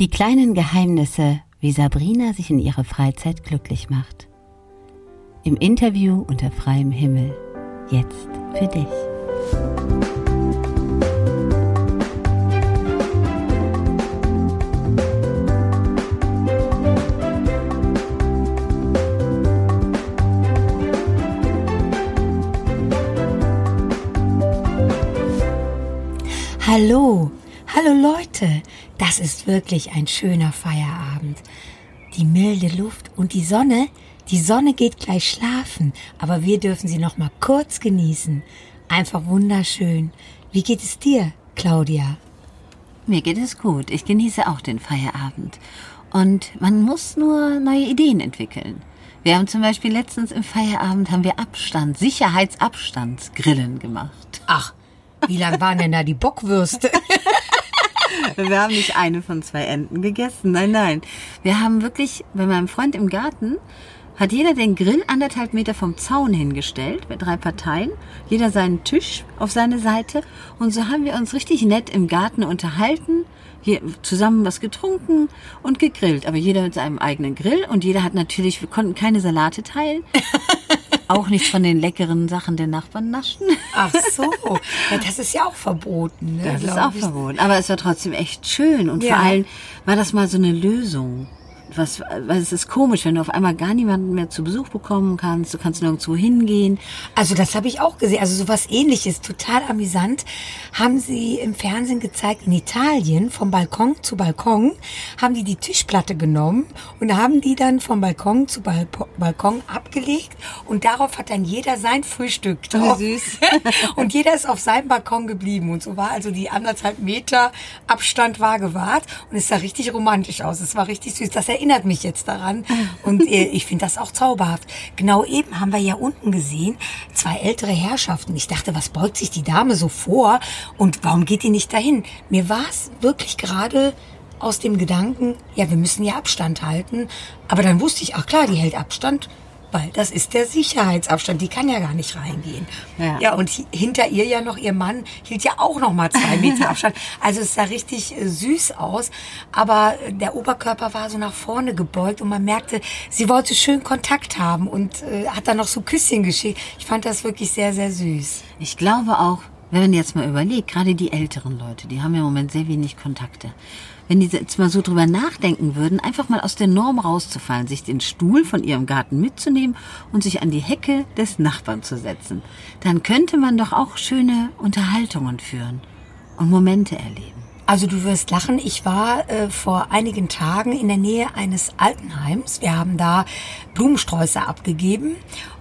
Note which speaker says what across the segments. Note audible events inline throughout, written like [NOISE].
Speaker 1: Die kleinen Geheimnisse, wie Sabrina sich in ihrer Freizeit glücklich macht. Im Interview unter freiem Himmel. Jetzt für dich.
Speaker 2: Hallo, hallo Leute, das ist wirklich ein schöner Feierabend. Die milde Luft und die Sonne, die Sonne geht gleich schlafen, aber wir dürfen sie noch mal kurz genießen. Einfach wunderschön. Wie geht es dir, Claudia?
Speaker 1: Mir geht es gut. Ich genieße auch den Feierabend. Und man muss nur neue Ideen entwickeln. Wir haben zum Beispiel letztens im Feierabend haben wir Abstand, Sicherheitsabstandsgrillen gemacht.
Speaker 2: Ach, wie lang waren denn da die Bockwürste? [LAUGHS]
Speaker 1: Wir haben nicht eine von zwei Enten gegessen. Nein, nein. Wir haben wirklich bei meinem Freund im Garten hat jeder den Grill anderthalb Meter vom Zaun hingestellt, mit drei Parteien, jeder seinen Tisch auf seine Seite und so haben wir uns richtig nett im Garten unterhalten, hier zusammen was getrunken und gegrillt, aber jeder mit seinem eigenen Grill und jeder hat natürlich, wir konnten keine Salate teilen, auch nicht von den leckeren Sachen der Nachbarn naschen.
Speaker 2: Ach so, ja, das ist ja auch verboten. Ne,
Speaker 1: das ist auch ich. verboten, aber es war trotzdem echt schön und ja. vor allem war das mal so eine Lösung was, weil es ist komisch, wenn du auf einmal gar niemanden mehr zu Besuch bekommen kannst, du kannst nirgendwo hingehen.
Speaker 2: Also das habe ich auch gesehen, also sowas ähnliches, total amüsant, haben sie im Fernsehen gezeigt in Italien, vom Balkon zu Balkon, haben die die Tischplatte genommen und haben die dann vom Balkon zu Bal Balkon abgelegt und darauf hat dann jeder sein Frühstück
Speaker 1: drauf. Oh, süß. [LAUGHS]
Speaker 2: und jeder ist auf seinem Balkon geblieben und so war also die anderthalb Meter Abstand war gewahrt und es sah richtig romantisch aus, es war richtig süß. Das erinnert mich jetzt daran. Und äh, [LAUGHS] ich finde das auch zauberhaft. Genau eben haben wir ja unten gesehen, zwei ältere Herrschaften. Ich dachte, was beugt sich die Dame so vor? Und warum geht die nicht dahin? Mir war es wirklich gerade aus dem Gedanken, ja, wir müssen ja Abstand halten. Aber dann wusste ich, ach klar, die hält Abstand weil das ist der Sicherheitsabstand. Die kann ja gar nicht reingehen. Ja, ja und hinter ihr ja noch ihr Mann hielt ja auch noch mal zwei Meter [LAUGHS] Abstand. Also es sah richtig äh, süß aus, aber der Oberkörper war so nach vorne gebeugt und man merkte, sie wollte schön Kontakt haben und äh, hat dann noch so Küsschen geschickt. Ich fand das wirklich sehr, sehr süß.
Speaker 1: Ich glaube auch, wenn man jetzt mal überlegt, gerade die älteren Leute, die haben ja im Moment sehr wenig Kontakte wenn die jetzt mal so drüber nachdenken würden, einfach mal aus der Norm rauszufallen, sich den Stuhl von ihrem Garten mitzunehmen und sich an die Hecke des Nachbarn zu setzen, dann könnte man doch auch schöne Unterhaltungen führen und Momente erleben.
Speaker 2: Also du wirst lachen, ich war äh, vor einigen Tagen in der Nähe eines Altenheims. Wir haben da Blumensträuße abgegeben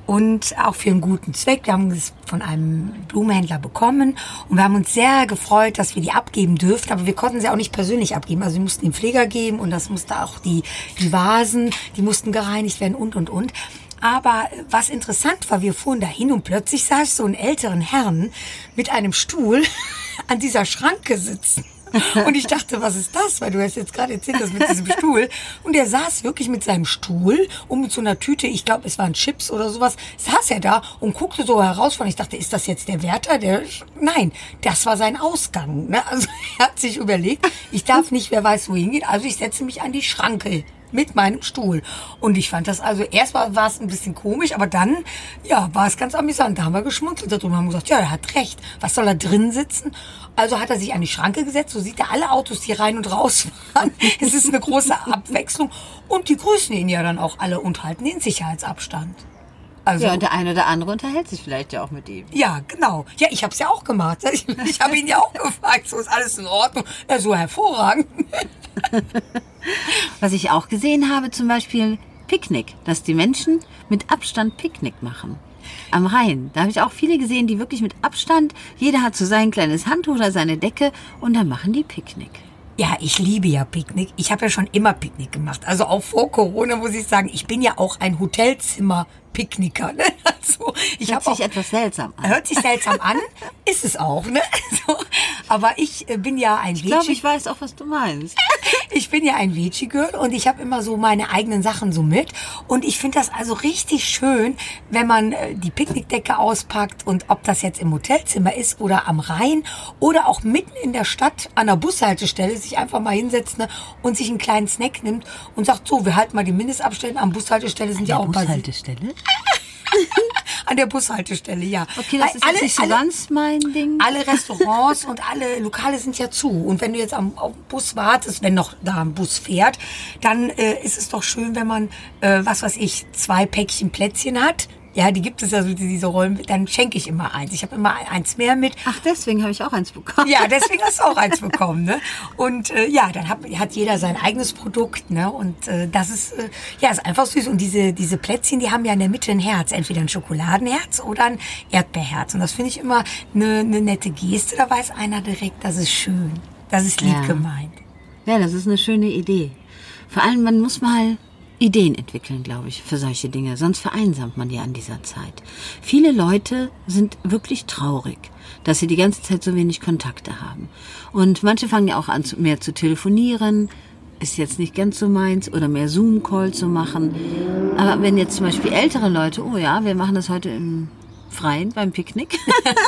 Speaker 2: und auch für einen guten Zweck. Wir haben es von einem Blumenhändler bekommen und wir haben uns sehr gefreut, dass wir die abgeben dürften, aber wir konnten sie auch nicht persönlich abgeben. Also wir mussten den Pfleger geben und das musste auch die, die Vasen, die mussten gereinigt werden und, und, und. Aber was interessant war, wir fuhren dahin und plötzlich sah ich so einen älteren Herrn mit einem Stuhl [LAUGHS] an dieser Schranke sitzen. [LAUGHS] Und ich dachte, was ist das? Weil du hast jetzt gerade erzählt, das mit diesem Stuhl. Und er saß wirklich mit seinem Stuhl und mit so einer Tüte, ich glaube, es waren Chips oder sowas, saß er da und guckte so heraus von. Ich dachte, ist das jetzt der Wärter? Der, nein, das war sein Ausgang. Ne? Also [LAUGHS] er hat sich überlegt, ich darf nicht, wer weiß, wohin geht. Also ich setze mich an die Schranke mit meinem Stuhl. Und ich fand das also, erst war, es ein bisschen komisch, aber dann, ja, war es ganz amüsant. Da haben wir geschmunzelt darüber haben gesagt, ja, er hat recht. Was soll er drin sitzen? Also hat er sich an die Schranke gesetzt, so sieht er alle Autos, die rein und raus fahren. [LAUGHS] Es ist eine große Abwechslung. Und die grüßen ihn ja dann auch alle und halten den Sicherheitsabstand.
Speaker 1: Also, ja, und der eine oder andere unterhält sich vielleicht ja auch mit ihm.
Speaker 2: Ja, genau. Ja, ich habe es ja auch gemacht. [LAUGHS] Ich, ich habe ihn ja auch gefragt, so ist alles in Ordnung. Ja, so hervorragend. [LAUGHS]
Speaker 1: Was ich auch gesehen habe, zum Beispiel Picknick, dass die Menschen mit Abstand Picknick machen. Am Rhein. Da habe ich auch viele gesehen, die wirklich mit Abstand, jeder hat so sein kleines Handtuch oder seine Decke und dann machen die Picknick.
Speaker 2: Ja, ich liebe ja Picknick. Ich habe ja schon immer Picknick gemacht. Also auch vor Corona muss ich sagen, ich bin ja auch ein Hotelzimmer Picknicker. Ne? [LAUGHS] Also, ich
Speaker 1: Hört sich
Speaker 2: auch
Speaker 1: etwas seltsam an.
Speaker 2: Hört sich seltsam an, [LAUGHS] ist es auch, ne? [LAUGHS] So, aber ich äh, bin ja ein
Speaker 1: Ich glaube,
Speaker 2: Veggie,
Speaker 1: ich weiß auch, was du meinst.
Speaker 2: ich bin ja ein Veggie Girl und ich habe immer so meine eigenen Sachen so mit und ich finde das also richtig schön, wenn man äh, die Picknickdecke auspackt und ob das jetzt im Hotelzimmer ist oder am Rhein oder auch mitten in der Stadt an der Bushaltestelle sich einfach mal hinsetzt ne, und sich einen kleinen Snack nimmt und sagt so, wir halten mal die Mindestabstände am Bushaltestelle sind ja auch
Speaker 1: Bushaltestelle? [LAUGHS]
Speaker 2: an der Bushaltestelle, ja.
Speaker 1: Okay, das ist jetzt nicht so ganz mein Ding.
Speaker 2: alle Restaurants und alle Lokale sind ja zu. Und wenn du jetzt am, am Bus wartest, wenn noch da ein Bus fährt, dann äh, ist es doch schön, wenn man, äh, was weiß ich, zwei Päckchen Plätzchen hat. Ja, die gibt es ja so, diese Rollen. Dann schenke ich immer eins. Ich habe immer eins mehr mit.
Speaker 1: Ach, deswegen habe ich auch eins bekommen.
Speaker 2: Ja, deswegen hast du auch eins bekommen, ne? Und äh, ja, dann hat, hat jeder sein eigenes Produkt, ne? Und äh, das ist äh, ja ist einfach süß. Und diese diese Plätzchen, die haben ja in der Mitte ein Herz, entweder ein Schokoladenherz oder ein Erdbeerherz. Und das finde ich immer eine, eine nette Geste. Da weiß einer direkt, das ist schön, das ist lieb
Speaker 1: Ja.
Speaker 2: gemeint.
Speaker 1: Ja, das ist eine schöne Idee. Vor allem, man muss mal Ideen entwickeln, glaube ich, für solche Dinge. Sonst vereinsamt man ja an dieser Zeit. Viele Leute sind wirklich traurig, dass sie die ganze Zeit so wenig Kontakte haben. Und manche fangen ja auch an, mehr zu telefonieren. Ist jetzt nicht ganz so meins. Oder mehr Zoom-Call zu machen. Aber wenn jetzt zum Beispiel ältere Leute, oh ja, wir machen das heute im Freien beim Picknick.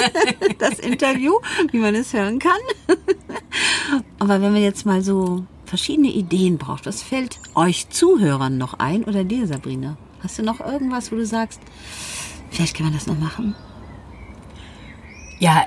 Speaker 1: [LAUGHS] das Interview, wie man es hören kann. [LAUGHS] Aber wenn man jetzt mal so verschiedene Ideen braucht, was fällt euch Zuhörern noch ein oder dir, Sabrina? Hast du noch irgendwas, wo du sagst, vielleicht kann man das noch machen?
Speaker 2: Ja,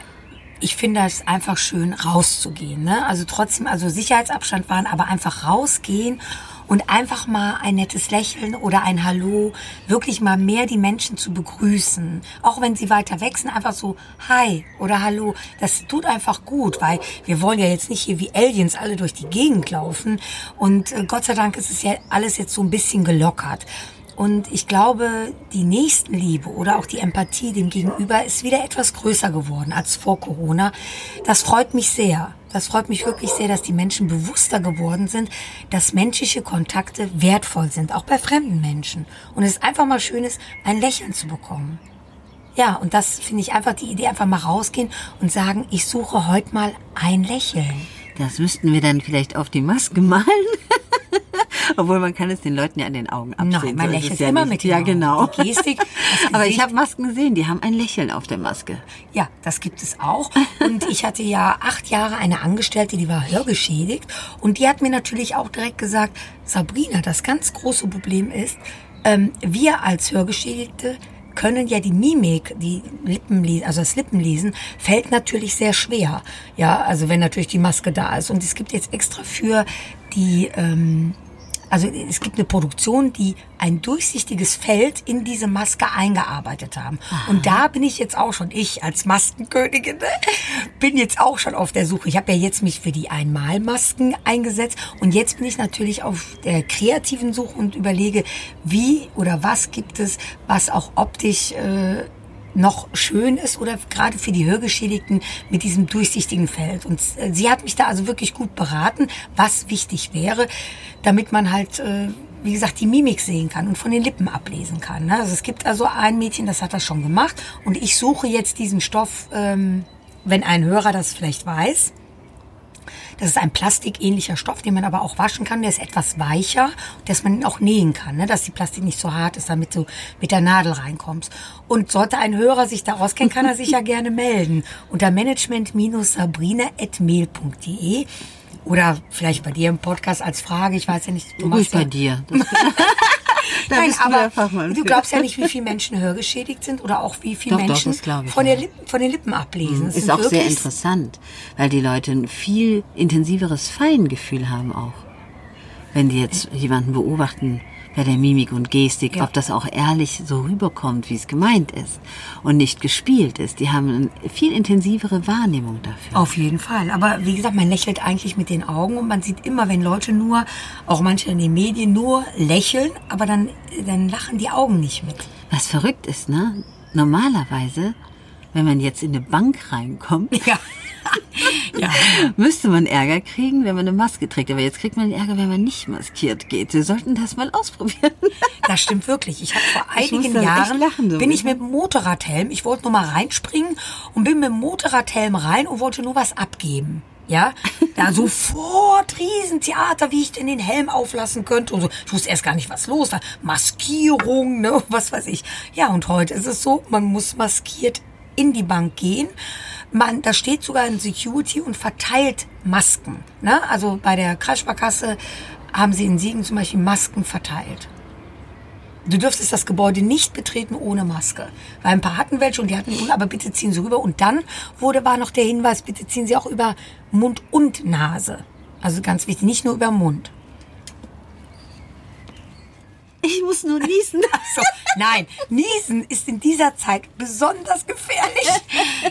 Speaker 2: ich finde es einfach schön, rauszugehen. Ne? Also trotzdem, also Sicherheitsabstand wahren, aber einfach rausgehen und einfach mal ein nettes Lächeln oder ein Hallo, wirklich mal mehr die Menschen zu begrüßen. Auch wenn sie weiter sind, einfach so Hi oder Hallo. Das tut einfach gut, weil wir wollen ja jetzt nicht hier wie Aliens alle durch die Gegend laufen. Und äh, Gott sei Dank ist es ja alles jetzt so ein bisschen gelockert. Und ich glaube, die Nächstenliebe oder auch die Empathie dem Gegenüber ist wieder etwas größer geworden als vor Corona. Das freut mich sehr. Das freut mich wirklich sehr, dass die Menschen bewusster geworden sind, dass menschliche Kontakte wertvoll sind, auch bei fremden Menschen. Und es einfach mal schön ist, ein Lächeln zu bekommen. Ja, und das finde ich einfach die Idee, einfach mal rausgehen und sagen, ich suche heute mal ein Lächeln.
Speaker 1: Das müssten wir dann vielleicht auf die Maske malen. Obwohl man kann es den Leuten ja an den Augen absehen.
Speaker 2: Nein, man
Speaker 1: so ist
Speaker 2: lächelt
Speaker 1: ja
Speaker 2: immer
Speaker 1: nicht.
Speaker 2: mit
Speaker 1: Ja, genau.
Speaker 2: Die Gestik, [LAUGHS]
Speaker 1: Aber ich habe Masken gesehen, die haben ein Lächeln auf der Maske.
Speaker 2: Ja, das gibt es auch. Und ich hatte ja acht Jahre eine Angestellte, die war hörgeschädigt. Und die hat mir natürlich auch direkt gesagt, Sabrina, das ganz große Problem ist, ähm, wir als Hörgeschädigte können ja die Mimik, die Lippenlesen, also das Lippenlesen, fällt natürlich sehr schwer. Ja, also wenn natürlich die Maske da ist. Und es gibt jetzt extra für die, ähm, also es gibt eine Produktion, die ein durchsichtiges Feld in diese Maske eingearbeitet haben. Und da bin ich jetzt auch schon, ich als Maskenkönigin, ne, bin jetzt auch schon auf der Suche. Ich habe ja jetzt mich für die Einmalmasken eingesetzt und jetzt bin ich natürlich auf der kreativen Suche und überlege, wie oder was gibt es, was auch optisch äh, noch schön ist oder gerade für die Hörgeschädigten mit diesem durchsichtigen Feld. Und äh, sie hat mich da also wirklich gut beraten, was wichtig wäre, damit man halt, äh, wie gesagt, die Mimik sehen kann und von den Lippen ablesen kann. Ne? Also es gibt also ein Mädchen, das hat das schon gemacht und ich suche jetzt diesen Stoff, ähm, wenn ein Hörer das vielleicht weiß. Das ist ein plastikähnlicher Stoff, den man aber auch waschen kann. Der ist etwas weicher, dass man ihn auch nähen kann, ne? dass die Plastik nicht so hart ist, damit du mit der Nadel reinkommst. Und sollte ein Hörer sich da auskennen, kann er sich ja [LAUGHS] gerne melden. Unter management-sabrina.mail.de oder vielleicht bei dir im Podcast als Frage. Ich weiß ja nicht, du
Speaker 1: Ruhig bei dir. [LAUGHS] Da
Speaker 2: Nein,
Speaker 1: bist du
Speaker 2: aber
Speaker 1: der Fachmann
Speaker 2: du glaubst ja nicht, wie viele Menschen hörgeschädigt sind oder auch wie viele
Speaker 1: Doch, doch,
Speaker 2: Menschen
Speaker 1: ich,
Speaker 2: von, der Lippen, von den Lippen ablesen. Es
Speaker 1: Ist auch sehr interessant, weil die Leute ein viel intensiveres Feingefühl haben auch. Wenn die jetzt jemanden beobachten bei der Mimik und Gestik,
Speaker 2: Ja.
Speaker 1: ob das auch ehrlich so rüberkommt, wie es gemeint ist und nicht gespielt ist. Die haben eine viel intensivere Wahrnehmung dafür.
Speaker 2: Auf jeden Fall. Aber wie gesagt, man lächelt eigentlich mit den Augen und man sieht immer, wenn Leute nur, auch manche in den Medien, nur lächeln, aber dann, dann lachen die Augen nicht mit.
Speaker 1: Was verrückt ist, ne? Normalerweise, wenn man jetzt in eine Bank reinkommt,
Speaker 2: Ja. [LAUGHS] [LAUGHS] Ja.
Speaker 1: Müsste man Ärger kriegen, wenn man eine Maske trägt. Aber jetzt kriegt man Ärger, wenn man nicht maskiert geht. Sie sollten das mal ausprobieren.
Speaker 2: Das stimmt wirklich. Ich habe vor
Speaker 1: Ich
Speaker 2: einigen Jahren
Speaker 1: lachen, so.
Speaker 2: bin ich mit dem Motorradhelm, ich wollte nur mal reinspringen und bin mit dem Motorradhelm rein und wollte nur was abgeben. Ja, da sofort Riesentheater, wie ich denn den Helm auflassen könnte und so. Ich wusste erst gar nicht, was los war. Maskierung, ne, [LAUGHS] was weiß ich. Ja, und heute ist es so, man muss maskiert in die Bank gehen. Man, da steht sogar ein Security und verteilt Masken. Ne? Also bei der Kreissparkasse haben sie in Siegen zum Beispiel Masken verteilt. Du dürftest das Gebäude nicht betreten ohne Maske. Weil ein paar hatten welche und die hatten die aber bitte ziehen Sie rüber. Und dann wurde, war noch der Hinweis, bitte ziehen Sie auch über Mund und Nase. Also ganz wichtig, nicht nur über Mund.
Speaker 1: Ich muss nur niesen. [LAUGHS]
Speaker 2: So, nein, Niesen ist in dieser Zeit besonders gefährlich.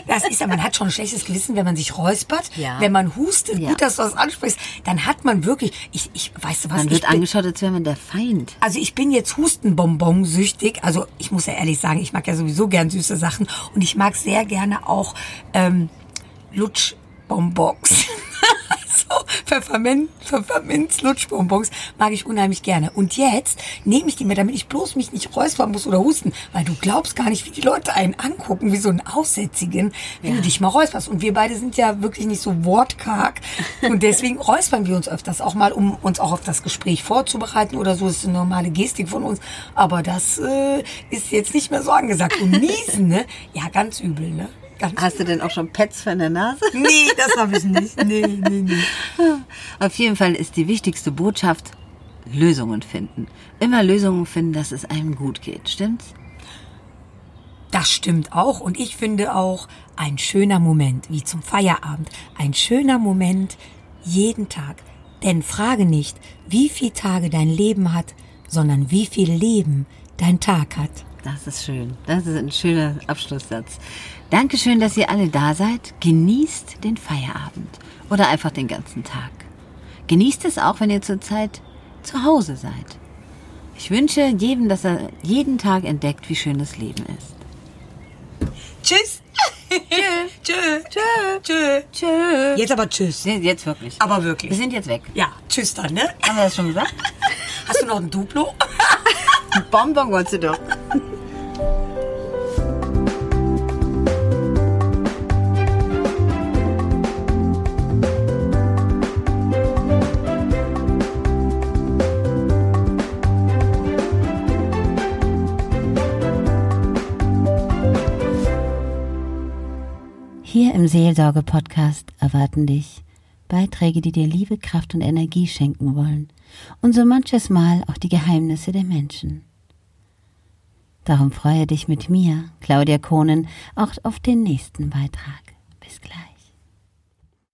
Speaker 2: Das ist ja, man hat schon ein schlechtes Gewissen, wenn man sich räuspert,
Speaker 1: Ja.
Speaker 2: wenn man hustet.
Speaker 1: Ja.
Speaker 2: Gut, dass du das ansprichst. Dann hat man wirklich, ich, ich, weißt du was,
Speaker 1: Man wird
Speaker 2: bin,
Speaker 1: angeschaut, als wäre man der Feind.
Speaker 2: Also ich bin jetzt Hustenbonbon süchtig. Also ich muss ja ehrlich sagen, ich mag ja sowieso gern süße Sachen und ich mag sehr gerne auch ähm, Lutschbonbons. [LAUGHS] also Pfefferminz, Pfefferminz, Lutschbonbons mag ich unheimlich gerne. Und jetzt nehme ich die mir, damit ich bloß mich nicht räuspern muss oder husten, weil du glaubst gar nicht, wie die Leute einen angucken, wie so einen Aussätzigen, wenn du dich mal räusperst. Und wir beide sind ja wirklich nicht so wortkarg und deswegen [LAUGHS] räuspern wir uns öfters auch mal, um uns auch auf das Gespräch vorzubereiten oder so. Das ist eine normale Gestik von uns. Aber das äh, ist jetzt nicht mehr so angesagt. Und niesen, ne? Ja, ganz übel, ne? Ganz
Speaker 1: Hast du denn auch schon Pets für der Nase? [LAUGHS]
Speaker 2: Nee, das habe ich nicht. Nee, nee, nee. [LAUGHS]
Speaker 1: Auf jeden Fall ist die wichtigste Botschaft Lösungen finden. Immer Lösungen finden, dass es einem gut geht. Stimmt's?
Speaker 2: Das stimmt auch. Und ich finde auch ein schöner Moment, wie zum Feierabend. Ein schöner Moment jeden Tag. Denn frage nicht, wie viel Tage dein Leben hat, sondern wie viel Leben dein Tag hat.
Speaker 1: Das ist schön. Das ist ein schöner Abschlusssatz. Dankeschön, dass ihr alle da seid. Genießt den Feierabend oder einfach den ganzen Tag. Genießt es auch, wenn ihr zurzeit zu Hause seid. Ich wünsche jedem, dass er jeden Tag entdeckt, wie schön das Leben ist.
Speaker 2: Tschüss. Tschö. Tschö. Tschö.
Speaker 1: Tschö.
Speaker 2: Jetzt aber tschüss.
Speaker 1: Nee, Jetzt wirklich.
Speaker 2: Aber
Speaker 1: Wir
Speaker 2: wirklich.
Speaker 1: sind jetzt weg.
Speaker 2: Ja, tschüss dann, ne?
Speaker 1: Haben wir das schon gesagt? [LAUGHS]
Speaker 2: Hast du noch ein Duplo? [LAUGHS]
Speaker 1: Ein Bonbon wolltest du doch. [LAUGHS] Hier im Seelsorge-Podcast erwarten dich Beiträge, die dir Liebe, Kraft und Energie schenken wollen und so manches Mal auch die Geheimnisse der Menschen. Darum freue dich mit mir, Claudia Kohnen, auch auf den nächsten Beitrag.